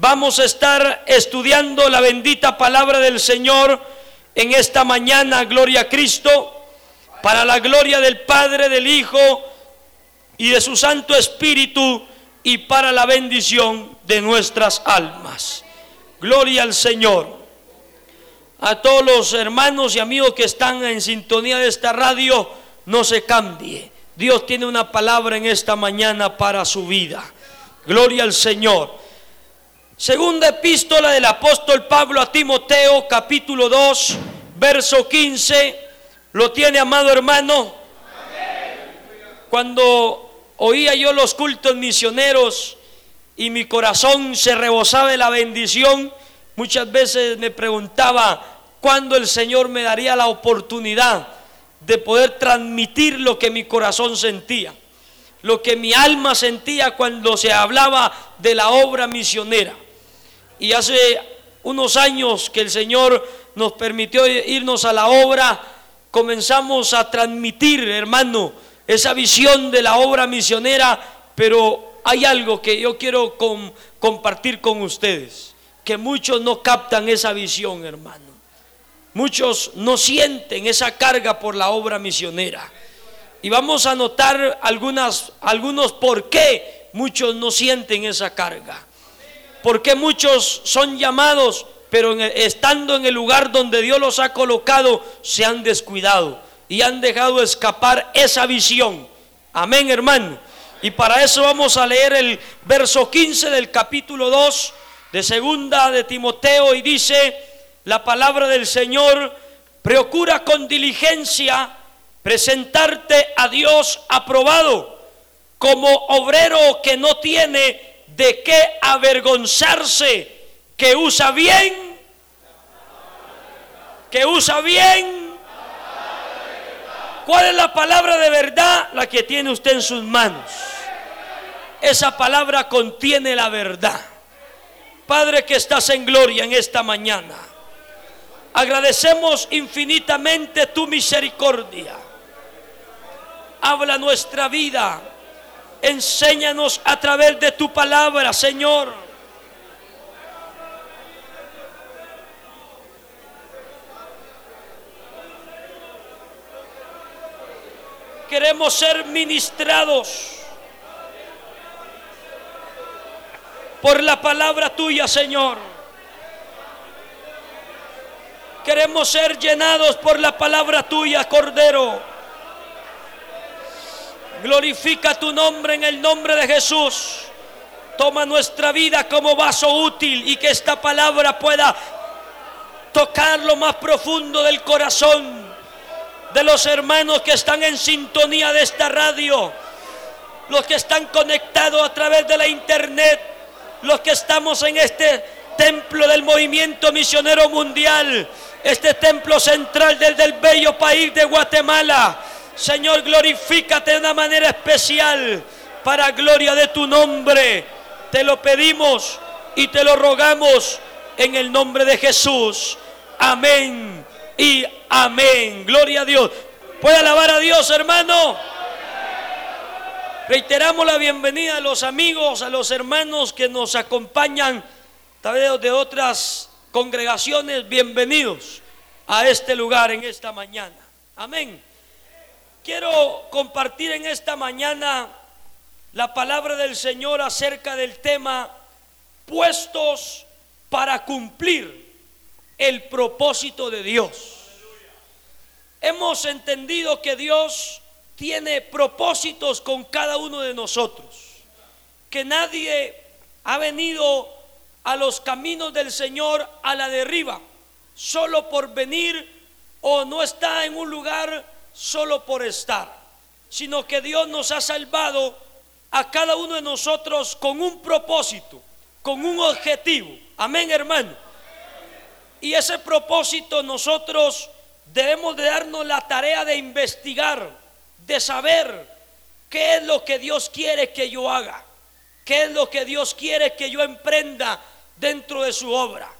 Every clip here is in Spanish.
Vamos a estar estudiando la bendita palabra del Señor en esta mañana, gloria a Cristo, para la gloria del Padre, del Hijo y de su Santo Espíritu y para la bendición de nuestras almas. Gloria al Señor. A todos los hermanos y amigos que están en sintonía de esta radio, no se cambie. Dios tiene una palabra en esta mañana para su vida. Gloria al Señor. Segunda epístola del apóstol Pablo a Timoteo, capítulo 2, verso 15. ¿Lo tiene, amado hermano? Cuando oía yo los cultos misioneros y mi corazón se rebosaba de la bendición, muchas veces me preguntaba cuándo el Señor me daría la oportunidad de poder transmitir lo que mi corazón sentía, lo que mi alma sentía cuando se hablaba de la obra misionera. Y hace unos años que el Señor nos permitió irnos a la obra, comenzamos a transmitir, hermano, esa visión de la obra misionera, pero hay algo que yo quiero compartir con ustedes, que muchos no captan esa visión, hermano. Muchos no sienten esa carga por la obra misionera. Y vamos a notar algunas, algunos por qué muchos no sienten esa carga. Porque muchos son llamados, pero estando en el lugar donde Dios los ha colocado, se han descuidado y han dejado escapar esa visión. Amén, hermano. Y para eso vamos a leer el verso 15 del capítulo 2 de segunda de Timoteo y dice la palabra del Señor, procura con diligencia presentarte a Dios aprobado como obrero que no tiene de qué avergonzarse, que usa bien, que usa bien. ¿Cuál es la palabra de verdad? La que tiene usted en sus manos. Esa palabra contiene la verdad. Padre que estás en gloria en esta mañana. Agradecemos infinitamente tu misericordia. Habla nuestra vida Enséñanos a través de tu palabra, Señor. Queremos ser ministrados por la palabra tuya, Señor. Queremos ser llenados por la palabra tuya, Cordero. Glorifica tu nombre en el nombre de Jesús. Toma nuestra vida como vaso útil y que esta palabra pueda tocar lo más profundo del corazón de los hermanos que están en sintonía de esta radio, los que están conectados a través de la internet, los que estamos en este templo del movimiento misionero mundial, este templo central desde el bello país de Guatemala Señor, glorifícate de una manera especial para gloria de tu nombre. Te lo pedimos y te lo rogamos en el nombre de Jesús. Amén y amén. Gloria a Dios. ¿Puede alabar a Dios, hermano? Reiteramos la bienvenida a los amigos, a los hermanos que nos acompañan, tal vez de otras congregaciones. Bienvenidos a este lugar en esta mañana. Amén. Quiero compartir en esta mañana la palabra del Señor acerca del tema puestos para cumplir el propósito de Dios. Hemos entendido que Dios tiene propósitos con cada uno de nosotros, que nadie ha venido a los caminos del Señor a la derriba, solo por venir o no está en un lugar solo por estar, sino que Dios nos ha salvado a cada uno de nosotros con un propósito, con un objetivo. Amén, hermano. Y ese propósito nosotros debemos de darnos la tarea de investigar, de saber qué es lo que Dios quiere que yo haga, qué es lo que Dios quiere que yo emprenda dentro de su obra.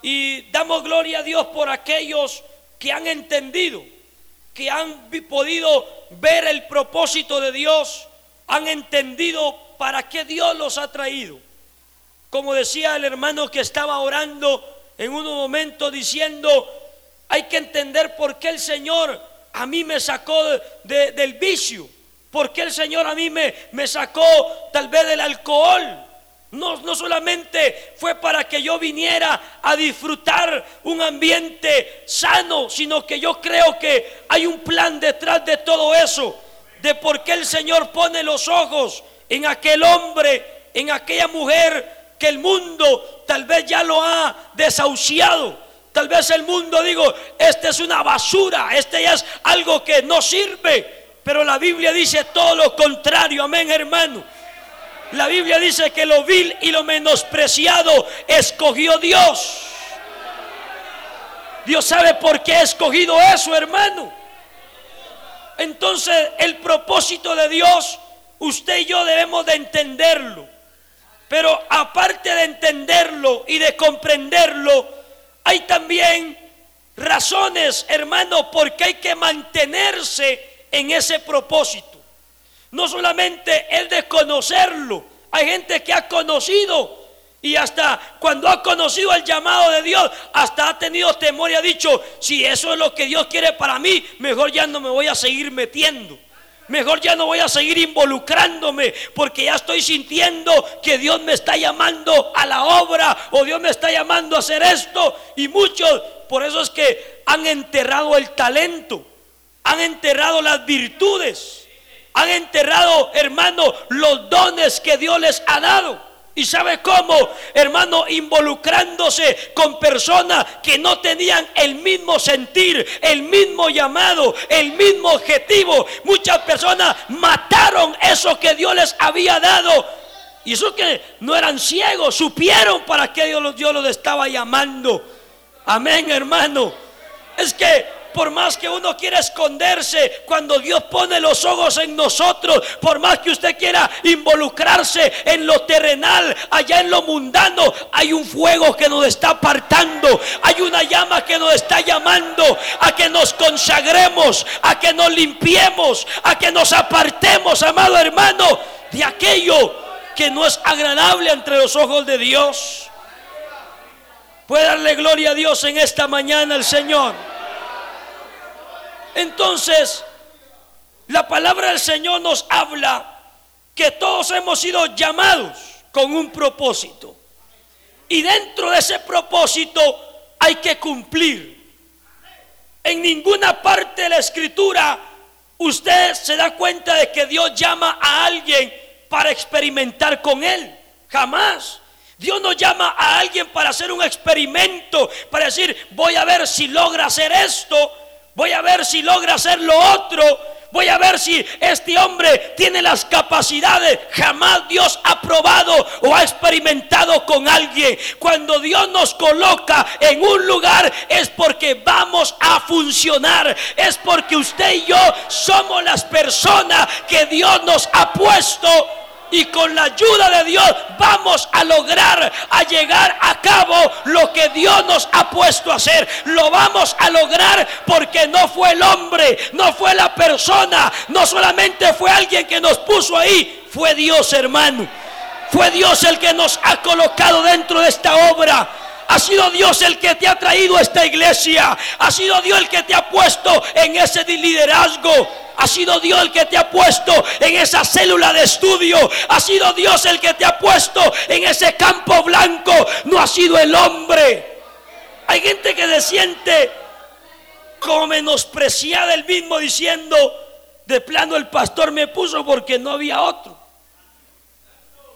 Y damos gloria a Dios por aquellos que han entendido que han podido ver el propósito de Dios, han entendido para qué Dios los ha traído. como decía el hermano que estaba orando en un momento diciendo, hay que entender por qué el Señor a mí me sacó del vicio, por qué el Señor a mí me, me sacó tal vez del alcohol. No, no solamente fue para que yo viniera a disfrutar un ambiente sano, sino que yo creo que hay un plan detrás de todo eso, de por qué el Señor pone los ojos en aquel hombre, en aquella mujer que el mundo tal vez ya lo ha desahuciado. Tal vez el mundo digo, este es una basura, este ya es algo que no sirve. Pero la Biblia dice todo lo contrario, amén hermano. La Biblia dice que lo vil y lo menospreciado escogió Dios. Dios sabe por qué ha escogido eso, hermano. Entonces el propósito de Dios, usted y yo debemos de entenderlo. Pero aparte de entenderlo y de comprenderlo, hay también razones, hermano, porque hay que mantenerse en ese propósito. No solamente el de conocerlo, hay gente que ha conocido y hasta cuando ha conocido el llamado de Dios, hasta ha tenido temor y ha dicho, si eso es lo que Dios quiere para mí, mejor ya no me voy a seguir metiendo. Mejor ya no voy a seguir involucrándome porque ya estoy sintiendo que Dios me está llamando a la obra o Dios me está llamando a hacer esto. Y muchos, por eso es que han enterrado el talento, han enterrado las virtudes han enterrado, hermano, los dones que Dios les ha dado. ¿Y sabe cómo, hermano? Involucrándose con personas que no tenían el mismo sentir, el mismo llamado, el mismo objetivo. Muchas personas mataron eso que Dios les había dado. Y eso que no eran ciegos, supieron para qué Dios, Dios los estaba llamando. Amén, hermano. Es que por más que uno quiera esconderse, cuando Dios pone los ojos en nosotros, por más que usted quiera involucrarse en lo terrenal, allá en lo mundano, hay un fuego que nos está apartando, hay una llama que nos está llamando a que nos consagremos, a que nos limpiemos, a que nos apartemos, amado hermano, de aquello que no es agradable entre los ojos de Dios. Puede darle gloria a Dios en esta mañana el Señor. Entonces, la palabra del Señor nos habla que todos hemos sido llamados con un propósito. Y dentro de ese propósito hay que cumplir. En ninguna parte de la escritura usted se da cuenta de que Dios llama a alguien para experimentar con él. Jamás. Dios no llama a alguien para hacer un experimento, para decir, voy a ver si logra hacer esto Voy a ver si logra hacer lo otro. Voy a ver si este hombre tiene las capacidades. Jamás Dios ha probado o ha experimentado con alguien. Cuando Dios nos coloca en un lugar es porque vamos a funcionar. Es porque usted y yo somos las personas que Dios nos ha puesto y con la ayuda de Dios vamos a lograr a llegar a cabo lo que Dios nos ha puesto a hacer. Lo vamos a lograr porque no fue el hombre, no fue la persona, no solamente fue alguien que nos puso ahí, fue Dios hermano. Fue Dios el que nos ha colocado dentro de esta obra. Ha sido Dios el que te ha traído a esta iglesia. Ha sido Dios el que te ha puesto en ese liderazgo. Ha sido Dios el que te ha puesto en esa célula de estudio. Ha sido Dios el que te ha puesto en ese campo blanco. No ha sido el hombre. Hay gente que se siente como menospreciada el mismo diciendo, de plano el pastor me puso porque no había otro.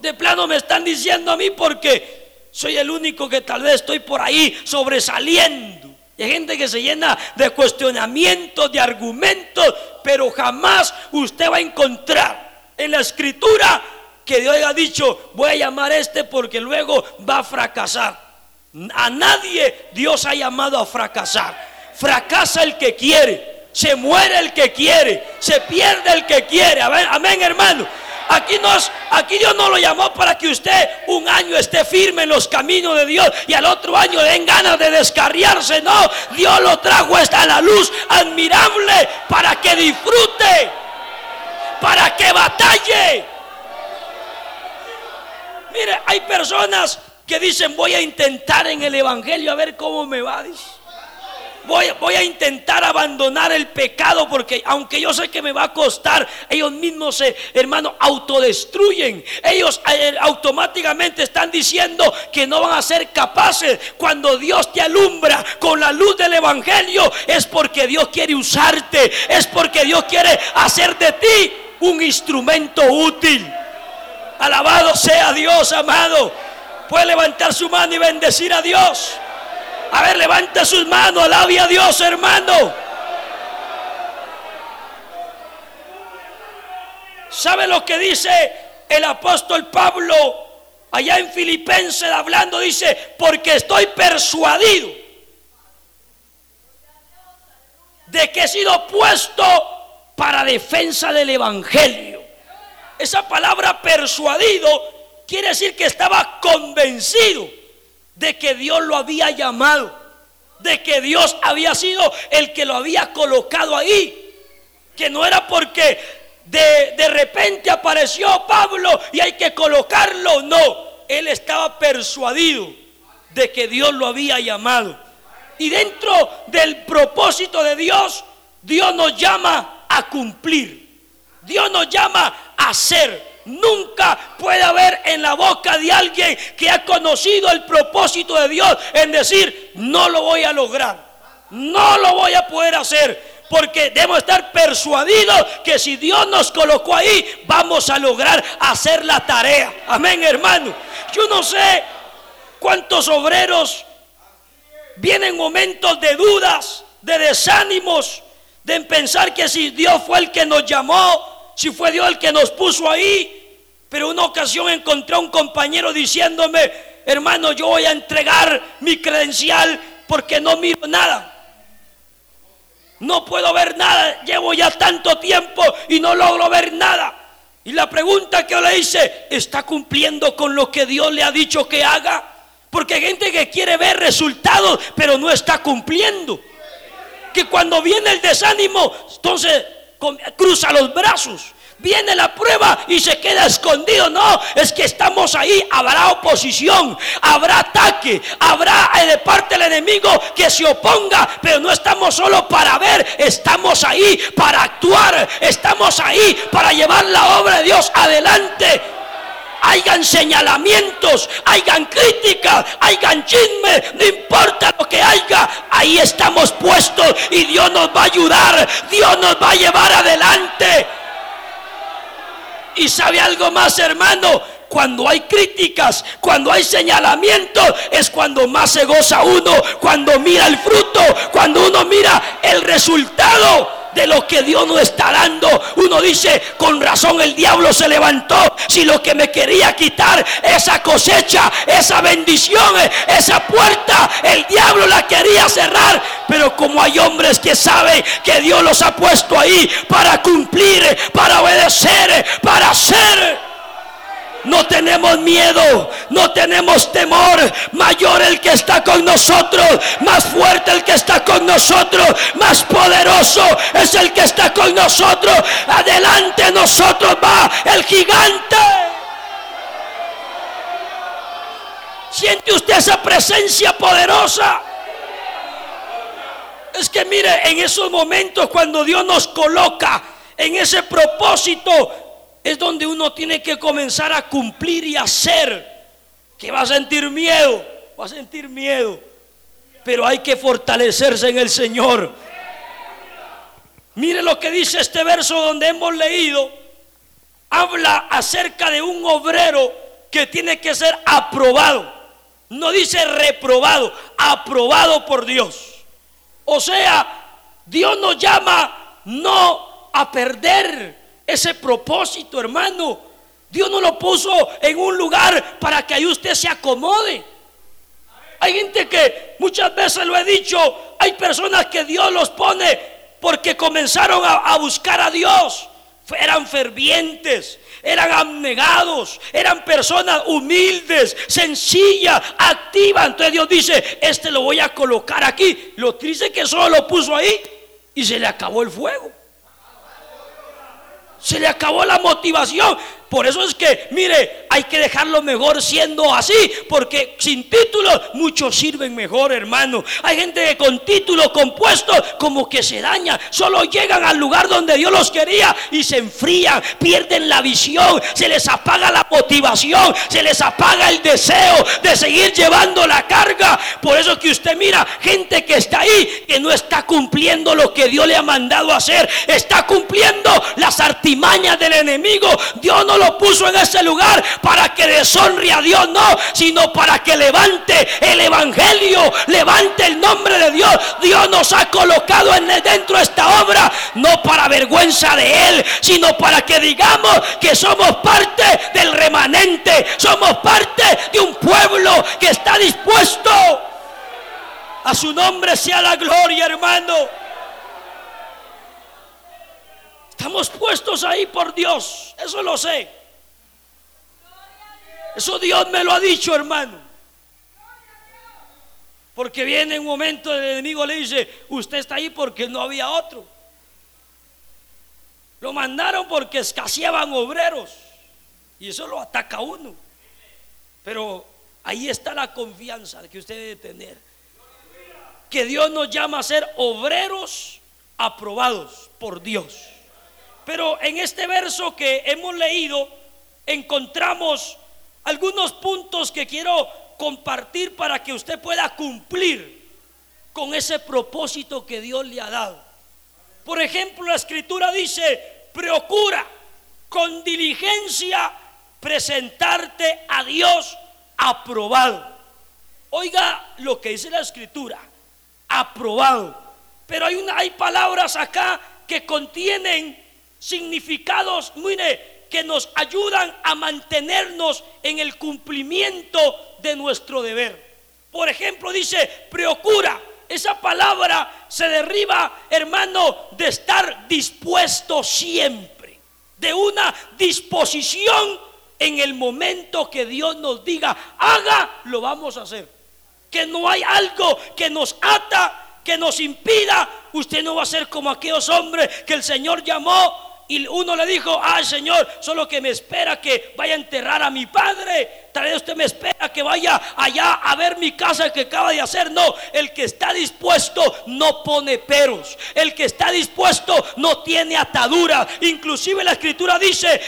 De plano me están diciendo a mí porque soy el único que tal vez estoy por ahí sobresaliendo. Y hay gente que se llena de cuestionamientos, de argumentos, pero jamás usted va a encontrar en la escritura que Dios haya dicho, voy a llamar a este porque luego va a fracasar. A nadie Dios ha llamado a fracasar. Fracasa el que quiere, se muere el que quiere, se pierde el que quiere. Amén, amén hermano. Aquí, nos, aquí Dios no lo llamó para que usted un año esté firme en los caminos de Dios y al otro año den ganas de descarriarse. No, Dios lo trajo hasta la luz admirable para que disfrute, para que batalle. Mire, hay personas que dicen voy a intentar en el Evangelio a ver cómo me va. Voy, a intentar abandonar el pecado porque aunque yo sé que me va a costar, ellos mismos se, hermano, autodestruyen. Ellos eh, automáticamente están diciendo que no van a ser capaces. Cuando Dios te alumbra con la luz del Evangelio, es porque Dios quiere usarte, es porque Dios quiere hacer de ti un instrumento útil. Alabado sea Dios, amado. Puede levantar su mano y bendecir a Dios. A ver, levante sus manos, alabe a Dios, hermano. ¿Sabe lo que dice el apóstol Pablo allá en Filipenses hablando? Dice, porque estoy persuadido de que he sido puesto para defensa del Evangelio. Esa palabra persuadido quiere decir que estaba convencido de que Dios lo había llamado, de que Dios había sido el que lo había colocado ahí, que no era porque de, de repente apareció Pablo y hay que colocarlo, no, él estaba persuadido de que Dios lo había llamado. Y dentro del propósito de Dios, Dios nos llama a cumplir. Dios nos llama a hacer. Nunca puede haber en la boca de alguien que ha conocido el propósito de Dios en decir, no lo voy a lograr, no lo voy a poder hacer. Porque debemos estar persuadidos que si Dios nos colocó ahí, vamos a lograr hacer la tarea. Amén, hermano. Yo no sé cuántos obreros vienen momentos de dudas, de desánimos, de pensar que si Dios fue el que nos llamó, si fue Dios el que nos puso ahí. Pero una ocasión encontré a un compañero diciéndome, hermano, yo voy a entregar mi credencial porque no miro nada. No puedo ver nada. Llevo ya tanto tiempo y no logro ver nada. Y la pregunta que yo le hice, ¿está cumpliendo con lo que Dios le ha dicho que haga? Porque hay gente que quiere ver resultados, pero no está cumpliendo. Que cuando viene el desánimo, entonces cruza los brazos. Viene la prueba y se queda escondido. No, es que estamos ahí. Habrá oposición, habrá ataque, habrá eh, de parte del enemigo que se oponga. Pero no estamos solo para ver, estamos ahí para actuar. Estamos ahí para llevar la obra de Dios adelante hayan señalamientos, hayan críticas, hayan chisme, no importa lo que haya, ahí estamos puestos y Dios nos va a ayudar, Dios nos va a llevar adelante. Y sabe algo más, hermano, cuando hay críticas, cuando hay señalamientos, es cuando más se goza uno, cuando mira el fruto, cuando uno mira el resultado de lo que Dios nos está dando. Uno dice, con razón el diablo se levantó. Si lo que me quería quitar, esa cosecha, esa bendición, esa puerta, el diablo la quería cerrar. Pero como hay hombres que saben que Dios los ha puesto ahí para cumplir, para obedecer, para hacer. No tenemos miedo, no tenemos temor. Mayor el que está con nosotros, más fuerte el que está con nosotros, más poderoso es el que está con nosotros. Adelante nosotros va el gigante. ¿Siente usted esa presencia poderosa? Es que mire, en esos momentos cuando Dios nos coloca en ese propósito, es donde uno tiene que comenzar a cumplir y hacer. Que va a sentir miedo, va a sentir miedo. Pero hay que fortalecerse en el Señor. Mire lo que dice este verso donde hemos leído. Habla acerca de un obrero que tiene que ser aprobado. No dice reprobado, aprobado por Dios. O sea, Dios nos llama no a perder ese propósito, hermano. Dios no lo puso en un lugar para que ahí usted se acomode. Hay gente que muchas veces lo he dicho, hay personas que Dios los pone porque comenzaron a, buscar a Dios. Eran fervientes, eran abnegados, eran personas humildes, sencillas, activas. Entonces Dios dice, este lo voy a colocar aquí. Lo triste que solo lo puso ahí y se le acabó el fuego se le acabó la motivación. Por eso es que, mire, hay que dejarlo mejor siendo así, porque sin título muchos sirven mejor, hermano. Hay gente que con título compuesto como que se daña, solo llegan al lugar donde Dios los quería y se enfrían, pierden la visión, se les apaga la motivación, se les apaga el deseo de seguir llevando la carga. Por eso que usted mira gente que está ahí, que no está cumpliendo lo que Dios le ha mandado hacer, está cumpliendo las artimañas del enemigo. Dios no lo puso en ese lugar para que deshonre a Dios, no, sino para que levante el evangelio, levante el nombre de Dios. Dios nos ha colocado en dentro de esta obra, no para vergüenza de Él, sino para que digamos que somos parte del remanente, somos parte de un pueblo que está dispuesto. A su nombre sea la gloria, hermano. Estamos puestos ahí por Dios, eso lo sé. Eso Dios me lo ha dicho, hermano. Porque viene un momento, el enemigo le dice, usted está ahí porque no había otro. Lo mandaron porque escaseaban obreros. Y eso lo ataca uno. Pero ahí está la confianza que usted debe tener. Que Dios nos llama a ser obreros aprobados por Dios. Pero en este verso que hemos leído encontramos algunos puntos que quiero compartir para que usted pueda cumplir con ese propósito que Dios le ha dado. Por ejemplo, la escritura dice, procura con diligencia presentarte a Dios aprobado. Oiga lo que dice la escritura, aprobado. Pero hay, hay palabras acá que contienen significados, mire, que nos ayudan a mantenernos en el cumplimiento de nuestro deber. Por ejemplo, dice, procura. Esa palabra se derriba, hermano, de estar dispuesto siempre, de una disposición en el momento que Dios nos diga, haga, lo vamos a hacer. Que no hay algo que nos ata, que nos impida. Usted no va a ser como aquellos hombres que el Señor llamó y uno le dijo, ay Señor, solo que me espera que vaya a enterrar a mi padre. Tal vez usted me espera que vaya allá a ver mi casa que acaba de hacer. No, el que está dispuesto no pone peros. El que está dispuesto no tiene atadura. Inclusive la escritura dice,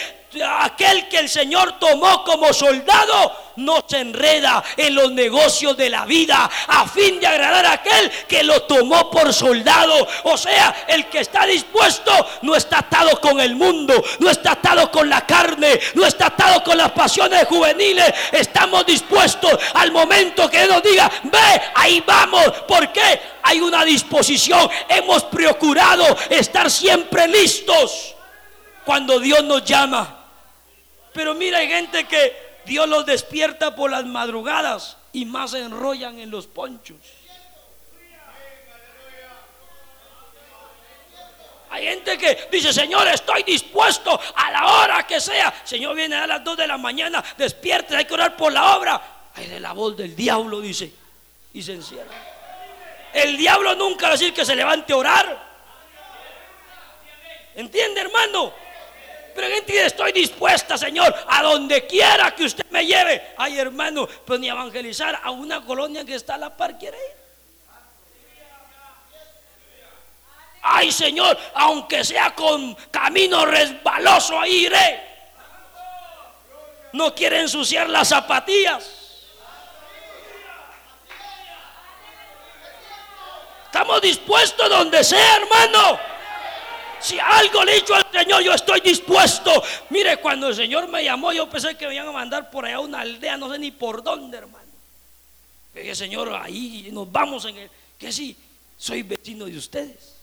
aquel que el Señor tomó como soldado no se enreda en los negocios de la vida a fin de agradar a aquel que lo tomó por soldado. O sea, el que está dispuesto no está atado con el mundo, no está atado con la carne, no está atado con las pasiones juveniles. Estamos dispuestos al momento que nos diga, ve, ahí vamos. ¿Por qué? Hay una disposición. Hemos procurado estar siempre listos cuando Dios nos llama. Pero mira, hay gente que Dios los despierta por las madrugadas y más se enrollan en los ponchos. Hay gente que dice, Señor, estoy dispuesto a la hora que sea. Señor viene a las 2 de la mañana, despierte, hay que orar por la obra. Hay de la voz del diablo, dice, y se encierra. El diablo nunca va a decir que se levante a orar. ¿Entiende, hermano? Pero gente estoy dispuesta, Señor, a donde quiera que usted me lleve. Ay, hermano, pues ni evangelizar a una colonia que está a la par quiere ir. Ay, Señor, aunque sea con camino resbaloso, ahí iré. No quiere ensuciar las zapatillas. Estamos dispuestos donde sea, hermano. Si algo le he dicho al Señor, yo estoy dispuesto. Mire, cuando el Señor me llamó, yo pensé que me iban a mandar por allá a una aldea, no sé ni por dónde, hermano. dije, Señor, ahí nos vamos en el. Que sí, soy vecino de ustedes.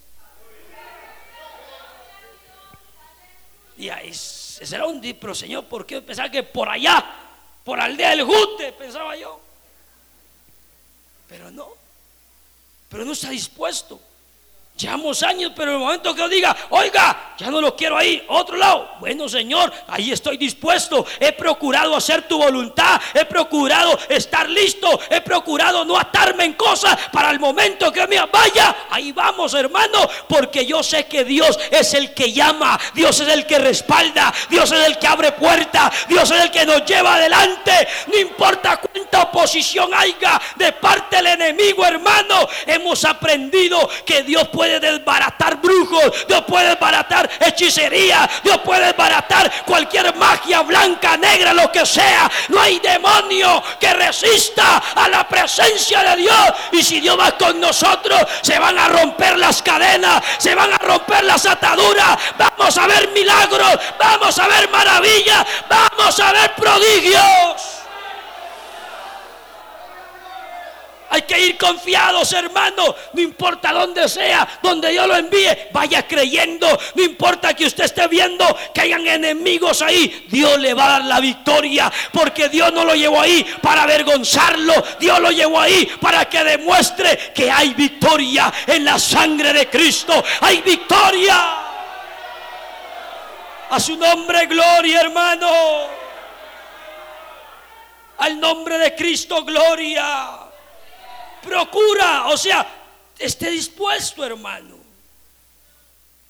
Y ahí, ese era un pero Señor, ¿por qué pensaba que por allá, por aldea del Jute, pensaba yo? Pero no, pero no está dispuesto. Llevamos años, pero en el momento que yo diga, oiga, ya no lo quiero ahí, otro lado. Bueno, Señor, ahí estoy dispuesto. He procurado hacer tu voluntad. He procurado estar listo. He procurado no atarme en cosas para el momento que me vaya. Ahí vamos, hermano, porque yo sé que Dios es el que llama. Dios es el que respalda. Dios es el que abre puertas. Dios es el que nos lleva adelante. No importa cuánta oposición haya de parte del enemigo, hermano. Hemos aprendido que Dios puede puede desbaratar brujos, Dios puede desbaratar hechicería, Dios puede desbaratar cualquier magia blanca, negra, lo que sea. No hay demonio que resista a la presencia de Dios. Y si Dios va con nosotros, se van a romper las cadenas, se van a romper las ataduras. Vamos a ver milagros, vamos a ver maravillas, vamos a ver prodigios. Hay que ir confiados, hermano. No importa dónde sea, donde Dios lo envíe, vaya creyendo. No importa que usted esté viendo que hayan enemigos ahí. Dios le va a dar la victoria. Porque Dios no lo llevó ahí para avergonzarlo. Dios lo llevó ahí para que demuestre que hay victoria en la sangre de Cristo. Hay victoria. A su nombre, gloria, hermano. Al nombre de Cristo, gloria procura, o sea, esté dispuesto, hermano.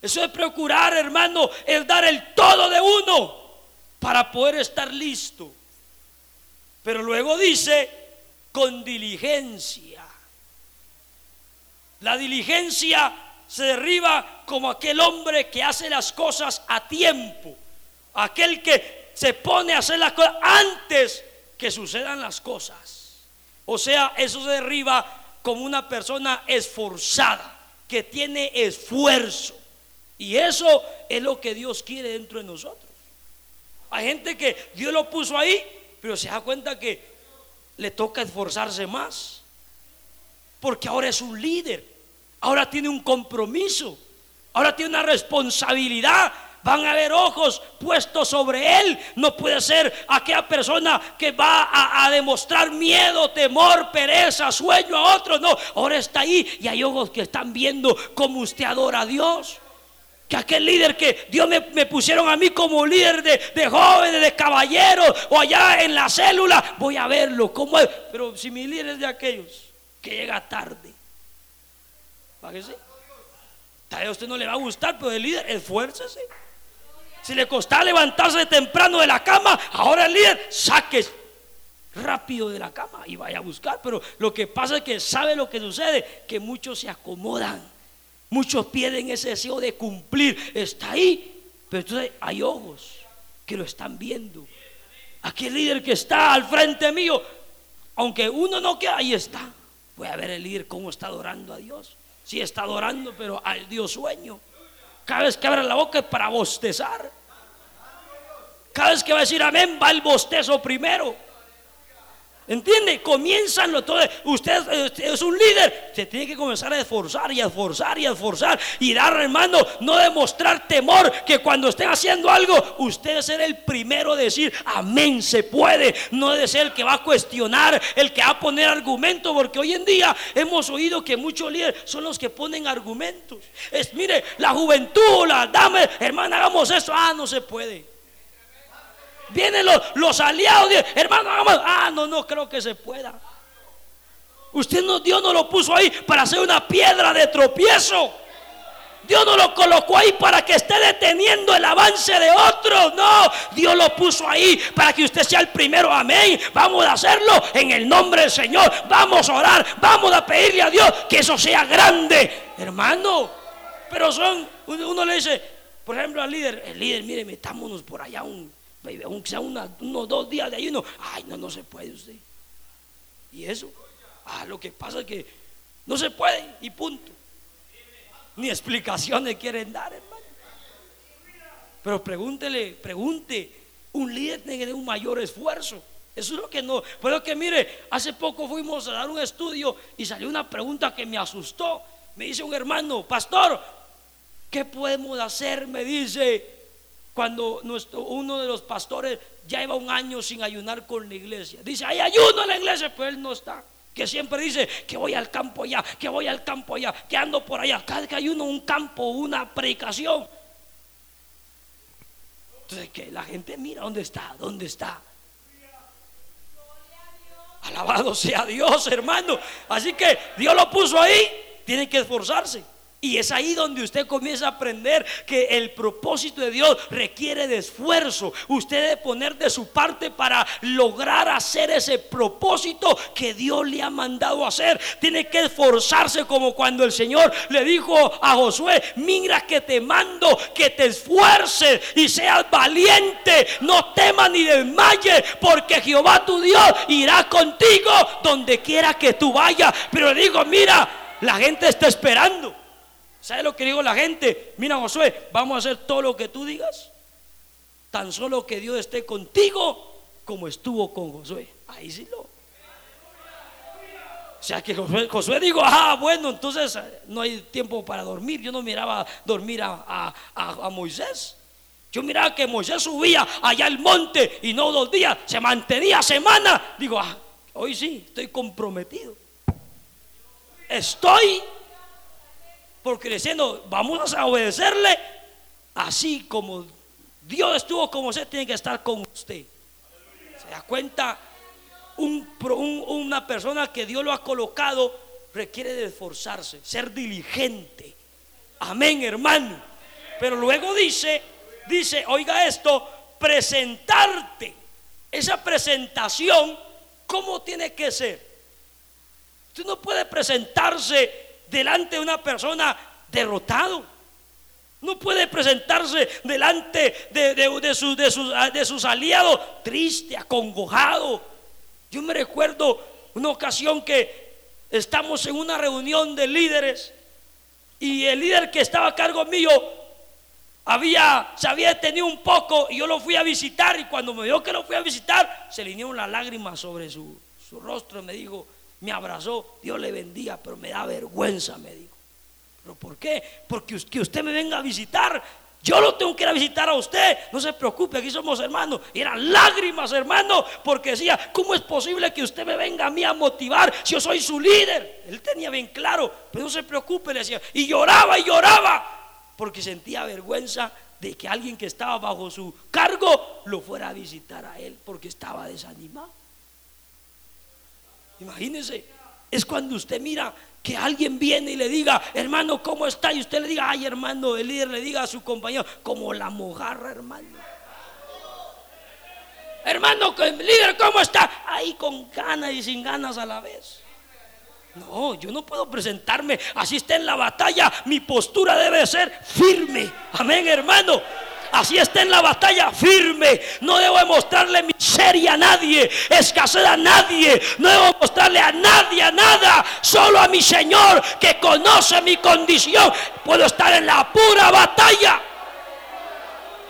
Eso es procurar, hermano, es dar el todo de uno para poder estar listo. Pero luego dice, con diligencia. La diligencia se derriba como aquel hombre que hace las cosas a tiempo. Aquel que se pone a hacer las cosas antes que sucedan las cosas. O sea, eso se derriba como una persona esforzada, que tiene esfuerzo. Y eso es lo que Dios quiere dentro de nosotros. Hay gente que Dios lo puso ahí, pero se da cuenta que le toca esforzarse más. Porque ahora es un líder, ahora tiene un compromiso, ahora tiene una responsabilidad van a haber ojos puestos sobre él. No puede ser aquella persona que va a, demostrar miedo, temor, pereza, sueño a otros. No, ahora está ahí y hay ojos que están viendo cómo usted adora a Dios. Que aquel líder que Dios me, pusieron a mí como líder de, jóvenes, de caballeros, o allá en la célula, voy a verlo. ¿cómo? Pero si mi líder es de aquellos que llega tarde, ¿para qué Tal vez a usted no le va a gustar, pero el líder, esfuércese. Si le costaba levantarse temprano de la cama, ahora el líder saque rápido de la cama y vaya a buscar. Pero lo que pasa es que sabe lo que sucede, que muchos se acomodan. Muchos pierden ese deseo de cumplir. Está ahí, pero entonces hay ojos que lo están viendo. Aquel líder que está al frente mío, aunque uno no queda, ahí está. Voy a ver el líder cómo está adorando a Dios. Si está adorando, pero al Dios sueño. Cada vez que abre la boca es para bostezar. Cada vez que va a decir amén, va el bostezo primero. ¿Entiende? Comienzan todo. Usted, es un líder. Se tiene que comenzar a esforzar y a esforzar y a esforzar. Y dar, hermano, no demostrar temor. Que cuando estén haciendo algo, usted ser el primero de decir amén, se puede. No de ser el que va a cuestionar, el que va a poner argumentos. Porque hoy en día hemos oído que muchos líderes son los que ponen argumentos. Es, mire, la juventud, la dama, hermana, hagamos eso. Ah, no se puede. Vienen los, aliados, hermano, ah, no, no creo que se pueda. Usted no, Dios no lo puso ahí para hacer una piedra de tropiezo. Dios no lo colocó ahí para que esté deteniendo el avance de otros. No, Dios lo puso ahí para que usted sea el primero. Amén. Vamos a hacerlo en el nombre del Señor. Vamos a orar. Vamos a pedirle a Dios que eso sea grande, hermano. Pero son, uno le dice, por ejemplo al líder, el líder, mire, metámonos por allá un, aunque sea unos dos días de ayuno, ay, no, no se puede usted. Y eso, ah, lo que pasa es que no se puede y punto. Ni explicaciones quieren dar, hermano. Pero pregúntele, pregunte, un líder tiene un mayor esfuerzo. Eso es lo que no. Pero que mire, hace poco fuimos a dar un estudio y salió una pregunta que me asustó. Me dice un hermano, pastor, ¿qué podemos hacer? Me dice, cuando nuestro, uno de los pastores ya lleva un año sin ayunar con la iglesia. Dice, hay ayuno en la iglesia, pero él no está. que siempre dice que voy al campo allá, que voy al campo allá, que ando por allá. Cada que hay uno un campo, una predicación. Entonces que la gente mira dónde está, dónde está. Alabado sea Dios, hermano. Así que Dios lo puso ahí, tiene que esforzarse. Y es ahí donde usted comienza a aprender que el propósito de Dios requiere de esfuerzo. Usted debe poner de su parte para lograr hacer ese propósito que Dios le ha mandado hacer. Tiene que esforzarse como cuando el Señor le dijo a Josué, mira que te mando que te esfuerces y seas valiente. No temas ni desmayes porque Jehová tu Dios irá contigo donde quiera que tú vayas. Pero le digo, mira, la gente está esperando. ¿Sabe lo que digo la gente? Mira, Josué, vamos a hacer todo lo que tú digas. Tan solo que Dios esté contigo como estuvo con Josué. Ahí sí lo. O sea que Josué, dijo, ah, bueno, entonces eh, no hay tiempo para dormir. Yo no miraba dormir a, Moisés. Yo miraba que Moisés subía allá al monte y no dos días, se mantenía semana. Digo, ah, hoy sí, estoy comprometido. Estoy porque diciendo, vamos a obedecerle, así como Dios estuvo con usted, tiene que estar con usted. ¿Se da cuenta? una persona que Dios lo ha colocado requiere de esforzarse, ser diligente. Amén, hermano. Pero luego dice, dice, oiga esto, presentarte. Esa presentación, ¿cómo tiene que ser? Usted no puede presentarse delante de una persona derrotado. No puede presentarse delante de, de, sus, de, sus, aliados triste, acongojado. Yo me recuerdo una ocasión que estamos en una reunión de líderes y el líder que estaba a cargo mío había, se había detenido un poco y yo lo fui a visitar y cuando me vio que lo fui a visitar se le vinieron las lágrimas sobre su, su rostro y me dijo, me abrazó, Dios le bendiga, pero me da vergüenza, me dijo. ¿Pero por qué? Porque que usted me venga a visitar, yo lo tengo que ir a visitar a usted. No se preocupe, aquí somos hermanos. Eran lágrimas, hermano, porque decía, ¿cómo es posible que usted me venga a mí a motivar si yo soy su líder? Él tenía bien claro, pero no se preocupe, le decía. Y lloraba y lloraba, porque sentía vergüenza de que alguien que estaba bajo su cargo lo fuera a visitar a él, porque estaba desanimado. Imagínense, es cuando usted mira que alguien viene y le diga, hermano, ¿cómo está? Y usted le diga, ay, hermano, el líder le diga a su compañero, como la mojarra, hermano. Hermano, líder, ¿cómo está? Ahí con ganas y sin ganas a la vez. No, yo no puedo presentarme así está en la batalla. Mi postura debe ser firme. Amén, hermano así está en la batalla firme. No debo mostrarle miseria a nadie, escasez a nadie. No debo mostrarle a nadie a nada, solo a mi Señor que conoce mi condición. Puedo estar en la pura batalla.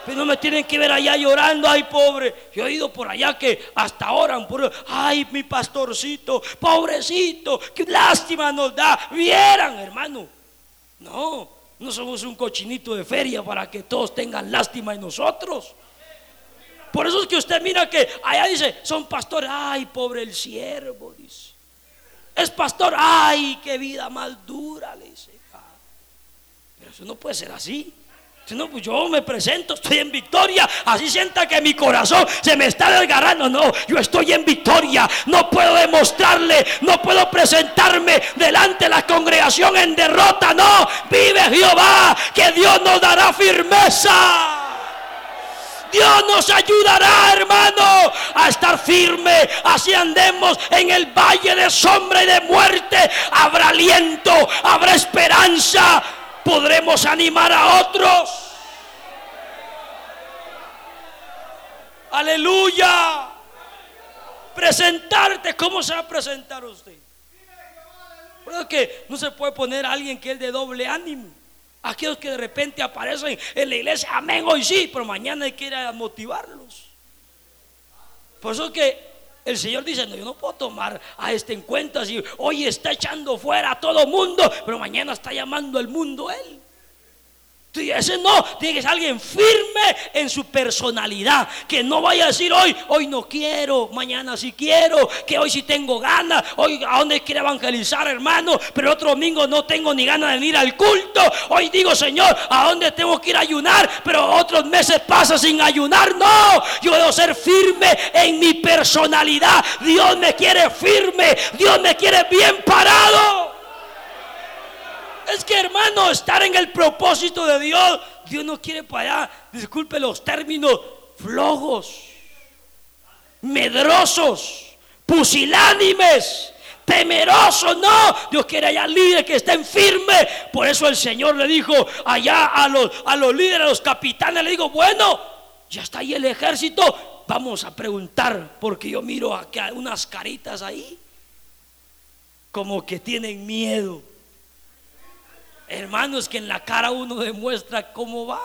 Pero no me tienen que ver allá llorando, ay pobre. Yo he ido por allá que hasta ahora, ay mi pastorcito, pobrecito, qué lástima nos da. Vieran, hermano. No, no somos un cochinito de feria para que todos tengan lástima en nosotros. Por eso es que usted mira que allá dice, son pastores, ay, pobre el siervo, dice. Es pastor, ay, qué vida más dura, le dice. Pero eso no puede ser así. No, pues yo me presento, estoy en victoria. Así sienta que mi corazón se me está desgarrando. No, yo estoy en victoria. No puedo demostrarle, no puedo presentarme delante de la congregación en derrota. No, vive Jehová, que Dios nos dará firmeza. Dios nos ayudará, hermano, a estar firme. Así andemos en el valle de sombra y de muerte. Habrá aliento, habrá esperanza podremos animar a otros. Aleluya. Presentarte, ¿cómo se va a presentar usted? Porque que no se puede poner a alguien que es de doble ánimo. Aquellos que de repente aparecen en la iglesia, amén, hoy sí, pero mañana hay que ir a motivarlos. Por eso que el Señor dice, no, yo no puedo tomar a este en cuenta si hoy está echando fuera a todo mundo, pero mañana está llamando al mundo Él. Ese no, tiene que ser alguien firme en su personalidad. Que no vaya a decir hoy, hoy no quiero, mañana sí quiero, que hoy sí tengo ganas, hoy a dónde quiere evangelizar, hermano, pero otro domingo no tengo ni ganas de venir al culto. Hoy digo, Señor, a dónde tengo que ir a ayunar, pero otros meses pasa sin ayunar. No, yo debo ser firme en mi personalidad. Dios me quiere firme, Dios me quiere bien parado. Es que hermano, estar en el propósito de Dios, Dios no quiere para allá, disculpe los términos, flojos, medrosos, pusilánimes, temerosos, no, Dios quiere allá líderes que estén firmes. Por eso el Señor le dijo allá a los, a los líderes, a los capitanes, le digo, bueno, ya está ahí el ejército, vamos a preguntar, porque yo miro aquí unas caritas ahí, como que tienen miedo. Hermanos, que en la cara uno demuestra cómo va.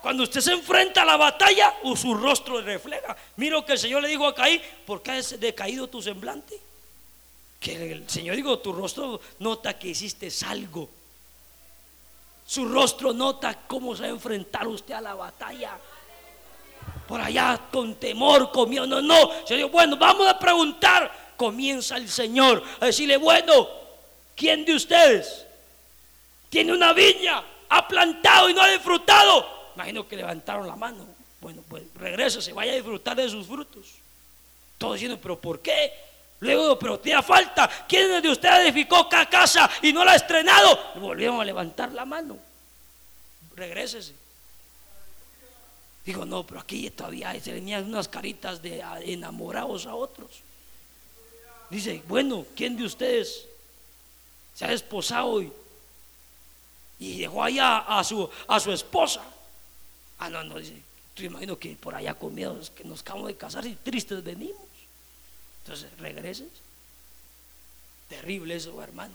Cuando usted se enfrenta a la batalla, su rostro refleja. Mira que el Señor le dijo a Caín, ¿por qué has decaído tu semblante? Que el Señor dijo, tu rostro nota que hiciste algo. Su rostro nota cómo se va a enfrentar usted a la batalla. Por allá con temor, comió. No, no. Se dijo, bueno, vamos a preguntar. Comienza el Señor a decirle, bueno, ¿Quién de ustedes tiene una viña, ha plantado y no ha disfrutado? Imagino que levantaron la mano. Bueno, pues regresa, se vaya a disfrutar de sus frutos. Todos diciendo, pero ¿por qué? Luego, pero tiene falta. ¿Quién de ustedes edificó casa y no la ha estrenado? Volvieron a levantar la mano. Regrésese. Digo, no, pero aquí todavía se venían unas caritas de enamorados a otros. Dice, bueno, ¿quién de ustedes se ha desposado y, dejó allá a su, a su esposa. Ah, no, no, dice, tú imagino que por allá con miedo que nos acabamos de casar y tristes venimos. Entonces, regreses. Terrible eso, hermano.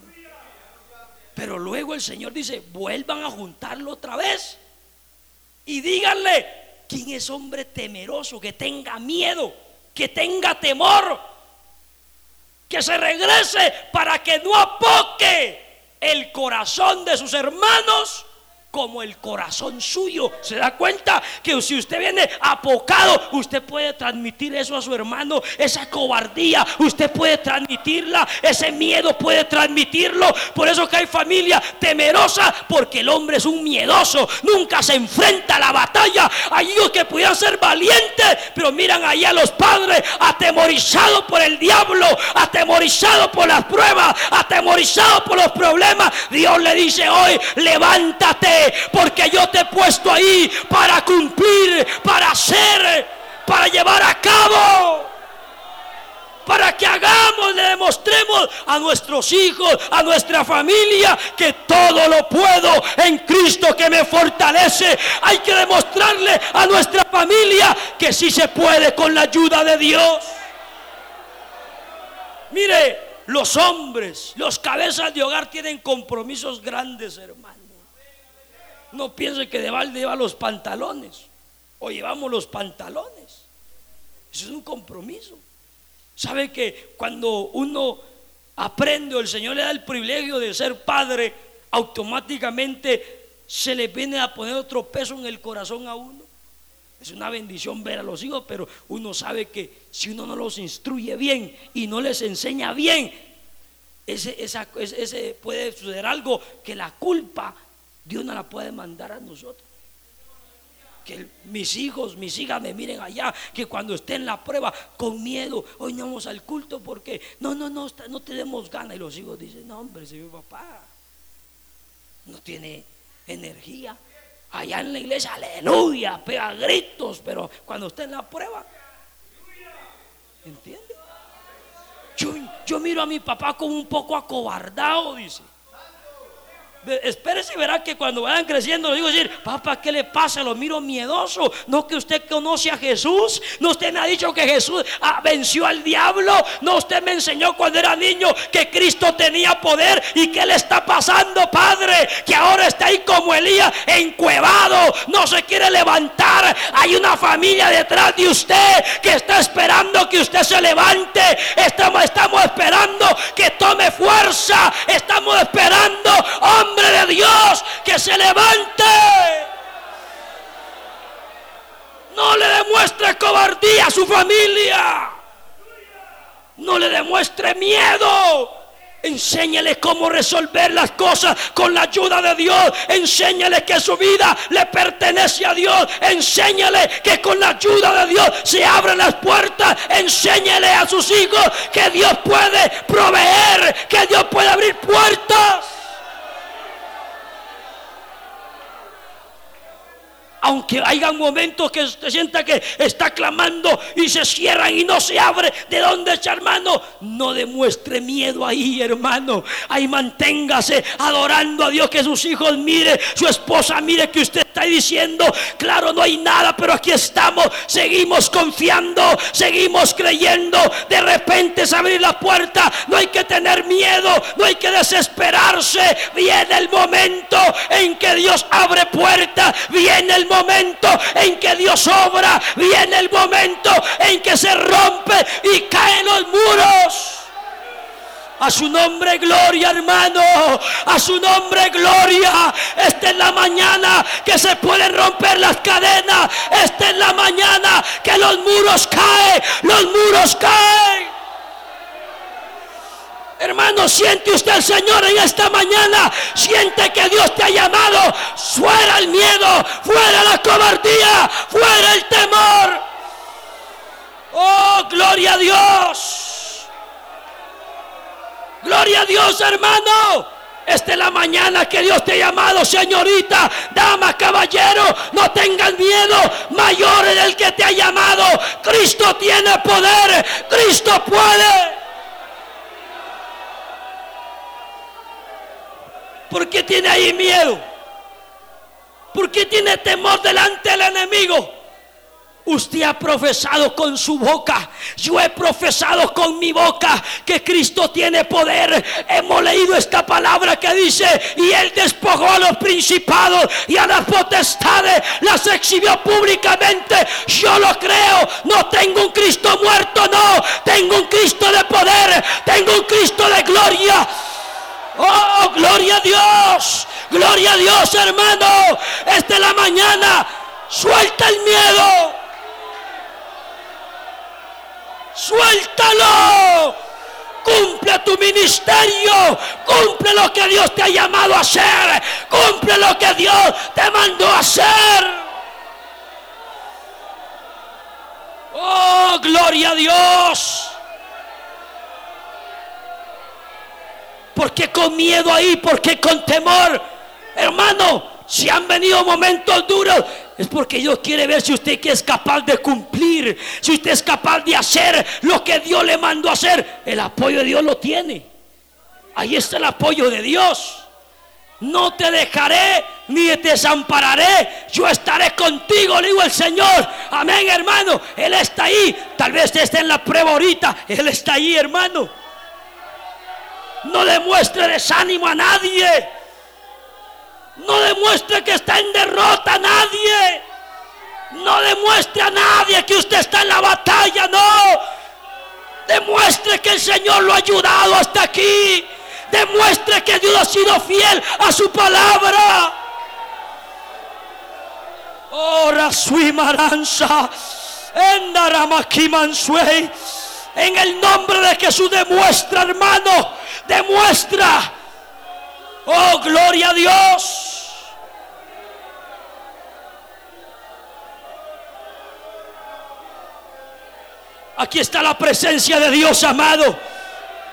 Pero luego el Señor dice, vuelvan a juntarlo otra vez. Y díganle, ¿quién es hombre temeroso, que tenga miedo, que tenga temor? Que se regrese para que no apoque el corazón de sus hermanos como el corazón suyo. ¿Se da cuenta que si usted viene apocado, usted puede transmitir eso a su hermano? Esa cobardía, usted puede transmitirla. Ese miedo puede transmitirlo. Por eso que hay familia temerosa, porque el hombre es un miedoso. Nunca se enfrenta a la batalla. Hay hijos que pudieran ser valientes, pero miran ahí a los padres atemorizados por el diablo, atemorizados por las pruebas, atemorizados por los problemas. Dios le dice hoy, levántate porque yo te he puesto ahí para cumplir, para hacer, para llevar a cabo. Para que hagamos, le demostremos a nuestros hijos, a nuestra familia, que todo lo puedo en Cristo que me fortalece. Hay que demostrarle a nuestra familia que sí se puede con la ayuda de Dios. Mire, los hombres, los cabezas de hogar tienen compromisos grandes, hermano. No piense que de balde lleva los pantalones o llevamos los pantalones. Eso es un compromiso. ¿Sabe que cuando uno aprende o el Señor le da el privilegio de ser padre, automáticamente se le viene a poner otro peso en el corazón a uno? Es una bendición ver a los hijos, pero uno sabe que si uno no los instruye bien y no les enseña bien, ese, ese puede suceder algo que la culpa Dios no la puede mandar a nosotros. Que mis hijos, mis hijas me miren allá, que cuando esté en la prueba, con miedo, hoy no vamos al culto porque no, no, no, no tenemos ganas. Y los hijos dicen, no, hombre, si mi papá no tiene energía. Allá en la iglesia, aleluya, pega gritos, pero cuando esté en la prueba, ¿entiende? Yo miro a mi papá como un poco acobardado, dice. Espérese y verá que cuando vayan creciendo, digo decir, papá, ¿qué le pasa? Lo miro miedoso. No que usted conoce a Jesús. No usted me ha dicho que Jesús ah, venció al diablo. No usted me enseñó cuando era niño que Cristo tenía poder. ¿Y qué le está pasando, Padre? Que ahora está ahí como Elías, encuevado. No se quiere levantar. Hay una familia detrás de usted que está esperando que usted se levante. Estamos, estamos esperando que tome fuerza. Estamos esperando, hombre hombre de Dios que se levante. No le demuestre cobardía a su familia. No le demuestre miedo. Enséñele cómo resolver las cosas con la ayuda de Dios. Enséñele que su vida le pertenece a Dios. Enséñele que con la ayuda de Dios se abren las puertas. Enséñele a sus hijos que Dios puede proveer, que Dios puede abrir puertas. Aunque haya momentos que se sienta que está clamando y se cierran y no se abre, ¿de dónde está hermano? No demuestre miedo ahí, hermano. Ahí manténgase adorando a Dios, que sus hijos mire, su esposa mire que usted está diciendo, claro, no hay nada, pero aquí estamos, seguimos confiando, seguimos creyendo. De repente se abrir la puerta, no hay que tener miedo, no hay que desesperarse. Viene el momento en que Dios abre puertas, viene el momento en que Dios obra, viene el momento en que se rompe y caen los muros. A su nombre gloria, hermano. A su nombre gloria. Esta es la mañana que se pueden romper las cadenas. Esta es la mañana que los muros caen. Los muros caen. Hermano, siente usted el Señor en esta mañana. Siente que Dios te ha llamado. Fuera el miedo, fuera la cobardía, fuera el temor. Oh, gloria a Dios. Gloria a Dios, hermano. Esta es la mañana que Dios te ha llamado, señorita, dama, caballero. No tengan miedo. Mayor es el que te ha llamado. Cristo tiene poder. Cristo puede. ¿Por qué tiene ahí miedo? ¿Por qué tiene temor delante del enemigo? Usted ha profesado con su boca, yo he profesado con mi boca que Cristo tiene poder. Hemos leído esta palabra que dice, y él despojó a los principados y a las potestades, las exhibió públicamente. Yo lo creo, no tengo un Cristo muerto, no, tengo un Cristo de poder, tengo un Cristo de gloria. Oh, gloria a Dios. Gloria a Dios, hermano. Esta es la mañana. Suelta el miedo. Suéltalo. Cumple tu ministerio. Cumple lo que Dios te ha llamado a hacer. Cumple lo que Dios te mandó a hacer. Oh, gloria a Dios. ¿Por qué con miedo ahí? ¿Por qué con temor? Hermano, si han venido momentos duros, es porque Dios quiere ver si usted es capaz de cumplir, si usted es capaz de hacer lo que Dios le mandó hacer. El apoyo de Dios lo tiene. Ahí está el apoyo de Dios. No te dejaré ni te desampararé. Yo estaré contigo, le digo el Señor. Amén, hermano. Él está ahí. Tal vez esté en la prueba ahorita. Él está ahí, hermano. No demuestre desánimo a nadie. No demuestre que está en derrota a nadie. No demuestre a nadie que usted está en la batalla. No. Demuestre que el Señor lo ha ayudado hasta aquí. Demuestre que Dios ha sido fiel a su palabra. Ora sui maranza. En el nombre de Jesús demuestra, hermano demuestra. Oh, gloria a Dios. Aquí está la presencia de Dios, amado.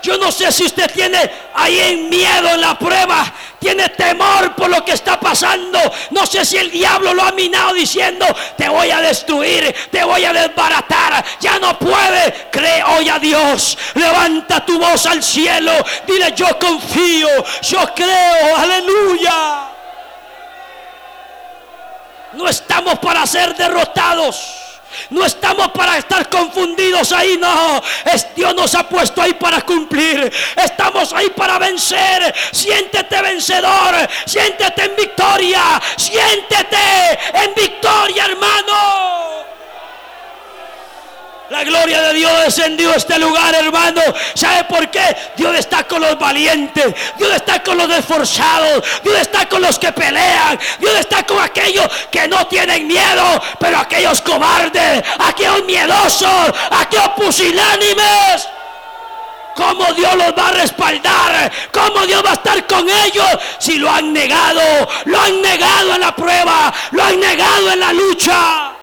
Yo no sé si usted tiene ahí en miedo en la prueba, tiene temor por lo que está pasando. No sé si el diablo lo ha minado diciendo, te voy a destruir, te voy a desbaratar. Ya no puede. Cree hoy a Dios. Levanta tu voz al cielo. Dile, yo confío, yo creo. Aleluya. No estamos para ser derrotados. No estamos para estar confundidos ahí, no. Es, Dios nos ha puesto ahí para cumplir. Estamos ahí para vencer. Siéntete vencedor. Siéntete en victoria. Siéntete en victoria, hermano. La gloria de Dios descendió a este lugar, hermano. ¿Sabe por qué? Dios está con los valientes. Dios está con los esforzados. Dios está con los que pelean. Dios está con aquellos que no tienen miedo. Pero aquellos cobardes, aquellos miedosos, aquellos pusilánimes. ¿Cómo Dios los va a respaldar? ¿Cómo Dios va a estar con ellos si lo han negado? Lo han negado en la prueba, lo han negado en la lucha.